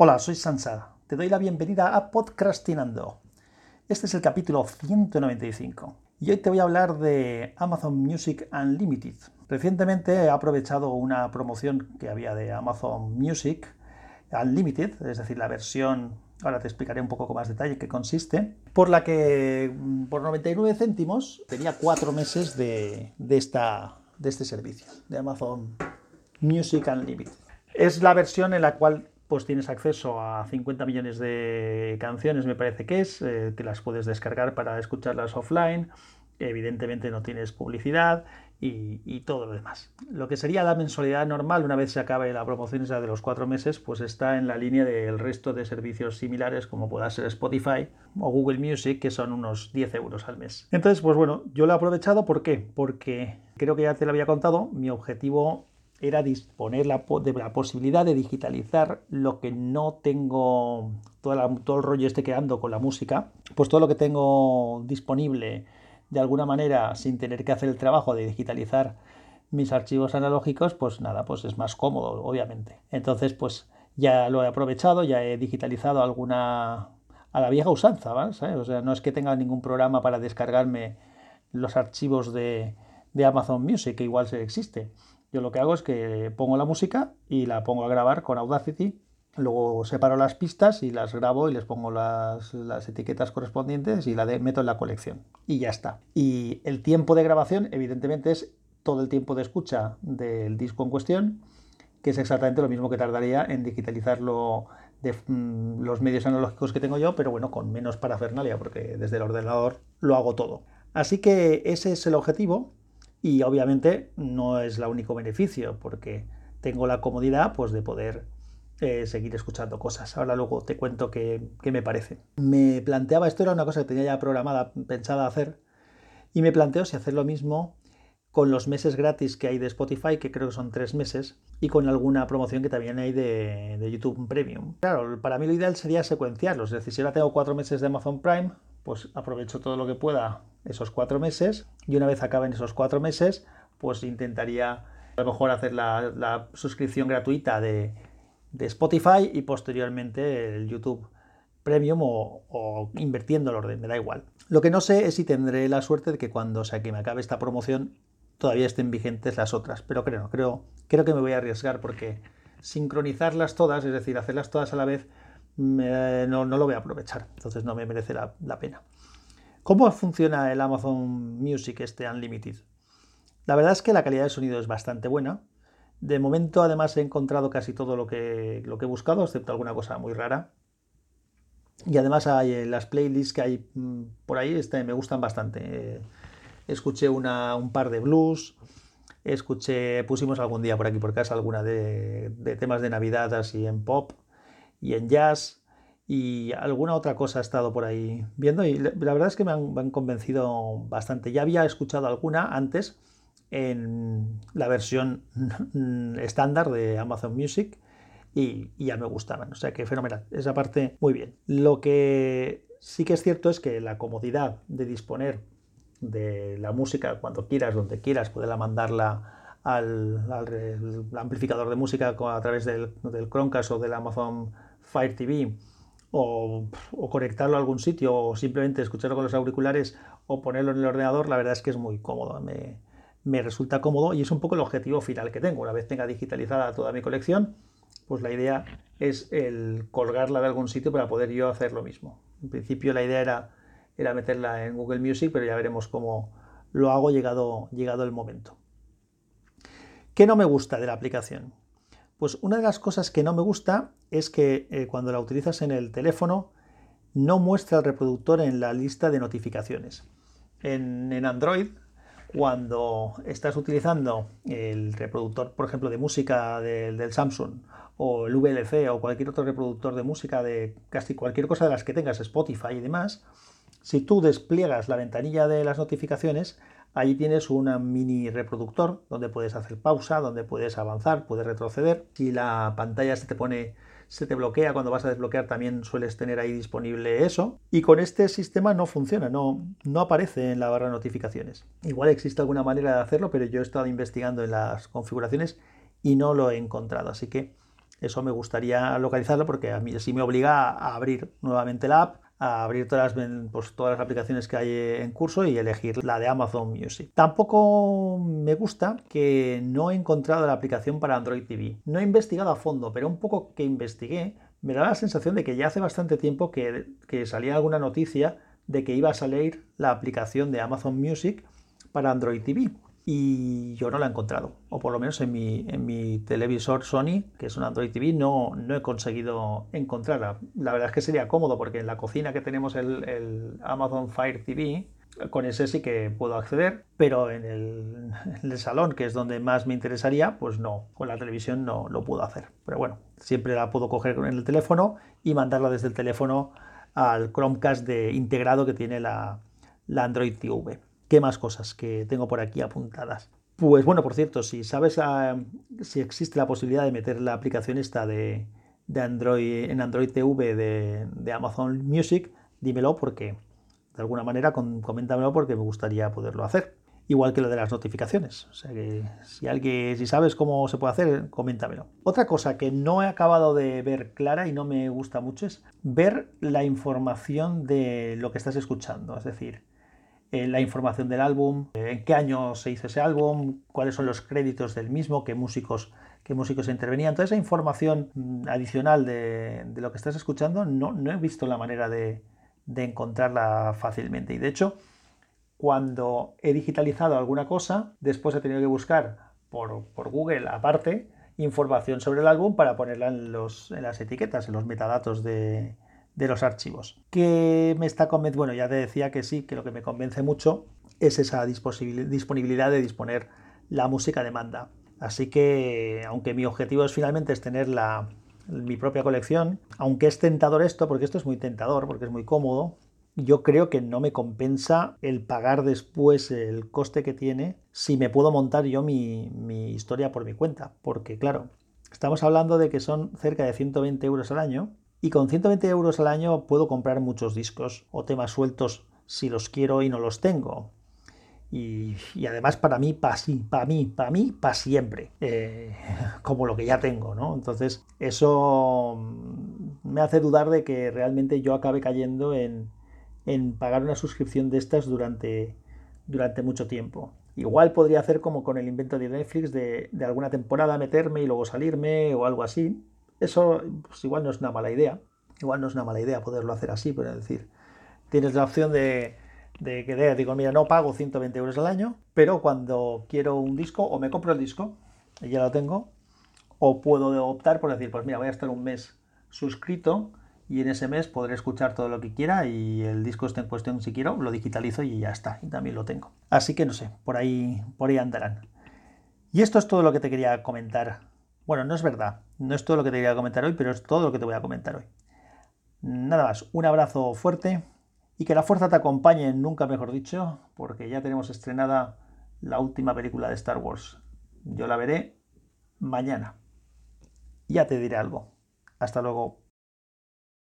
Hola, soy Sansada. Te doy la bienvenida a Podcastinando. Este es el capítulo 195 y hoy te voy a hablar de Amazon Music Unlimited. Recientemente he aprovechado una promoción que había de Amazon Music Unlimited, es decir, la versión, ahora te explicaré un poco más detalle qué consiste, por la que mm, por 99 céntimos tenía cuatro meses de, esta, de este servicio, de Amazon Music Unlimited. Es la versión en la cual pues tienes acceso a 50 millones de canciones, me parece que es, eh, que las puedes descargar para escucharlas offline. Evidentemente no tienes publicidad y, todo lo demás. Lo que sería la mensualidad normal una vez se acabe la promoción esa de los cuatro meses, pues está en la línea del resto de servicios similares como pueda ser Spotify o Google Music, que son unos 10 euros al mes. Entonces, pues bueno, yo lo he aprovechado, ¿por qué? Porque creo que ya te lo había contado, mi objetivo era disponer de la posibilidad de digitalizar lo que no tengo, todo el rollo este que ando con la música, pues todo lo que tengo disponible de alguna manera sin tener que hacer el trabajo de digitalizar mis archivos analógicos, pues nada, pues es más cómodo, obviamente. Entonces, pues ya lo he aprovechado, ya he digitalizado alguna a la vieja usanza, ¿vale? O sea, no es que tenga ningún programa para descargarme los archivos de, de Amazon Music, que igual se existe. Yo lo que hago es que pongo la música y la pongo a grabar con Audacity Luego separo las pistas y las grabo y les pongo las, etiquetas correspondientes y la meto en la colección. Y ya está. Y el tiempo de grabación, evidentemente, es todo el tiempo de escucha del disco en cuestión, que es exactamente lo mismo que tardaría en digitalizarlo de mm, los medios analógicos que tengo yo, pero bueno, con menos parafernalia, porque desde el ordenador lo hago todo. Así que ese es el objetivo y obviamente no es el único beneficio, porque tengo la comodidad pues, de poder eh, seguir escuchando cosas. Ahora luego te cuento qué, me parece. Me planteaba, esto era una cosa que tenía ya programada, pensada hacer, y me planteo si hacer lo mismo con los meses gratis que hay de Spotify, que creo que son tres meses, y con alguna promoción que también hay de, de YouTube Premium. Claro, para mí lo ideal sería secuenciarlos, es decir, si ahora tengo cuatro meses de Amazon Prime, pues aprovecho todo lo que pueda esos cuatro meses, y una vez acaben esos cuatro meses, pues intentaría a lo mejor hacer la suscripción gratuita de de Spotify y posteriormente el YouTube Premium o, invirtiendo el orden, me da igual. Lo que no sé es si tendré la suerte de que cuando sea que me acabe esta promoción todavía estén vigentes las otras, pero creo, creo, creo que me voy a arriesgar porque sincronizarlas todas, es decir, hacerlas todas a la vez, no, lo voy a aprovechar, entonces no me merece la, la pena. ¿Cómo funciona el Amazon Music este Unlimited? La verdad es que la calidad de sonido es bastante buena, de momento, además, he encontrado casi todo lo que, lo que he buscado, excepto alguna cosa muy rara. Y además hay eh, las playlists que hay mm, por ahí este, me gustan bastante. Eh, escuché una, un par de blues, escuché, pusimos algún día por aquí por casa alguna de, temas de Navidad así en pop y en jazz y alguna otra cosa he estado por ahí viendo y la, verdad es que me han convencido bastante. Ya había escuchado alguna antes, en la versión estándar de Amazon Music y, ya me gustaban. O sea que fenomenal. Esa parte muy bien. Lo que sí que es cierto es que la comodidad de disponer de la música cuando quieras, donde quieras, poderla mandarla al, amplificador de música a través del, del, Chromecast o del Amazon Fire TV o, o, conectarlo a algún sitio o simplemente escucharlo con los auriculares o ponerlo en el ordenador, la verdad es que es muy cómodo. Me, resulta cómodo y es un poco el objetivo final que tengo. Una vez tenga digitalizada toda mi colección, pues la idea es el colgarla de algún sitio para poder yo hacer lo mismo. En principio la idea era, era meterla en Google Music, pero ya veremos cómo lo hago llegado, llegado el momento. ¿Qué no me gusta de la aplicación? Pues una de las cosas que no me gusta es que eh, cuando la utilizas en el teléfono no muestra el reproductor en la lista de notificaciones. En, en Android cuando estás utilizando el reproductor, por ejemplo, de música del, Samsung o el VLC o cualquier otro reproductor de música de casi cualquier cosa de las que tengas, Spotify y demás, si tú despliegas la ventanilla de las notificaciones, ahí tienes un mini reproductor donde puedes hacer pausa, donde puedes avanzar, puedes retroceder. Si la pantalla se te pone se te bloquea, cuando vas a desbloquear también sueles tener ahí disponible eso. Y con este sistema no funciona, no, no aparece en la barra de notificaciones. Igual existe alguna manera de hacerlo, pero yo he estado investigando en las configuraciones y no lo he encontrado. Así que Eso me gustaría localizarlo porque a mí sí me obliga a abrir nuevamente la app, a abrir todas las, pues, todas las aplicaciones que hay en curso y elegir la de Amazon Music. Tampoco me gusta que no he encontrado la aplicación para Android TV. No he investigado a fondo, pero un poco que investigué, me da la sensación de que ya hace bastante tiempo que, que salía alguna noticia de que iba a salir la aplicación de Amazon Music para Android TV y yo no la he encontrado, o por lo menos en mi, en mi televisor Sony, que es un Android TV, no, no he conseguido encontrarla. La verdad es que sería cómodo porque en la cocina que tenemos el, Amazon Fire TV, con ese sí que puedo acceder, pero en el, en el, salón, que es donde más me interesaría, pues no, con la televisión no lo puedo hacer. Pero bueno, siempre la puedo coger en el teléfono y mandarla desde el teléfono al Chromecast de integrado que tiene la, la Android TV. ¿Qué más cosas que tengo por aquí apuntadas? Pues bueno, por cierto, si sabes ah, si existe la posibilidad de meter la aplicación esta de, Android en Android TV de, Amazon Music, dímelo porque de alguna manera coméntamelo porque me gustaría poderlo hacer. Igual que lo de las notificaciones. O sea que si alguien, si sabes cómo se puede hacer, coméntamelo. Otra cosa que no he acabado de ver clara y no me gusta mucho es ver la información de lo que estás escuchando. Es decir, eh, la información del álbum, eh, en qué año se hizo ese álbum, cuáles son los créditos del mismo, qué músicos, qué músicos intervenían. Toda esa información mm, adicional de, lo que estás escuchando no, no, he visto la manera de, encontrarla fácilmente. Y de hecho, cuando he digitalizado alguna cosa, después he tenido que buscar por, por Google aparte información sobre el álbum para ponerla en, los, en las etiquetas, en los metadatos de, de los archivos. ¿Qué me está convenciendo? Bueno, ya te decía que sí, que lo que me convence mucho es esa disponibilidad de disponer la música de demanda. Así que, aunque mi objetivo es finalmente es tener la, mi propia colección, aunque es tentador esto, porque esto es muy tentador, porque es muy cómodo, yo creo que no me compensa el pagar después el coste que tiene si me puedo montar yo mi, mi historia por mi cuenta. Porque, claro, estamos hablando de que son cerca de 120 euros al año y con 120 euros al año puedo comprar muchos discos o temas sueltos si los quiero y no los tengo. Y, además para mí, para sí, para mí, para mí, para siempre, eh, como lo que ya tengo, ¿no? Entonces eso mm, me hace dudar de que realmente yo acabe cayendo en, pagar una suscripción de estas durante, durante mucho tiempo. Igual podría hacer como con el invento de Netflix de, de alguna temporada meterme y luego salirme o algo así, eso pues igual no es una mala idea, igual no es una mala idea poderlo hacer así, pero es decir, tienes la opción de, de que digo, mira, no pago 120 euros al año, pero cuando quiero un disco o me compro el disco y ya lo tengo, o puedo optar por decir, pues mira, voy a estar un mes suscrito y en ese mes podré escuchar todo lo que quiera y el disco está en cuestión si quiero, lo digitalizo y ya está, y también lo tengo. Así que no sé, por ahí, por ahí andarán. Y esto es todo lo que te quería comentar bueno, no es verdad, no es todo lo que te voy a comentar hoy, pero es todo lo que te voy a comentar hoy. Nada más, un abrazo fuerte y que la fuerza te acompañe, nunca mejor dicho, porque ya tenemos estrenada la última película de Star Wars. Yo la veré mañana. Ya te diré algo. Hasta luego.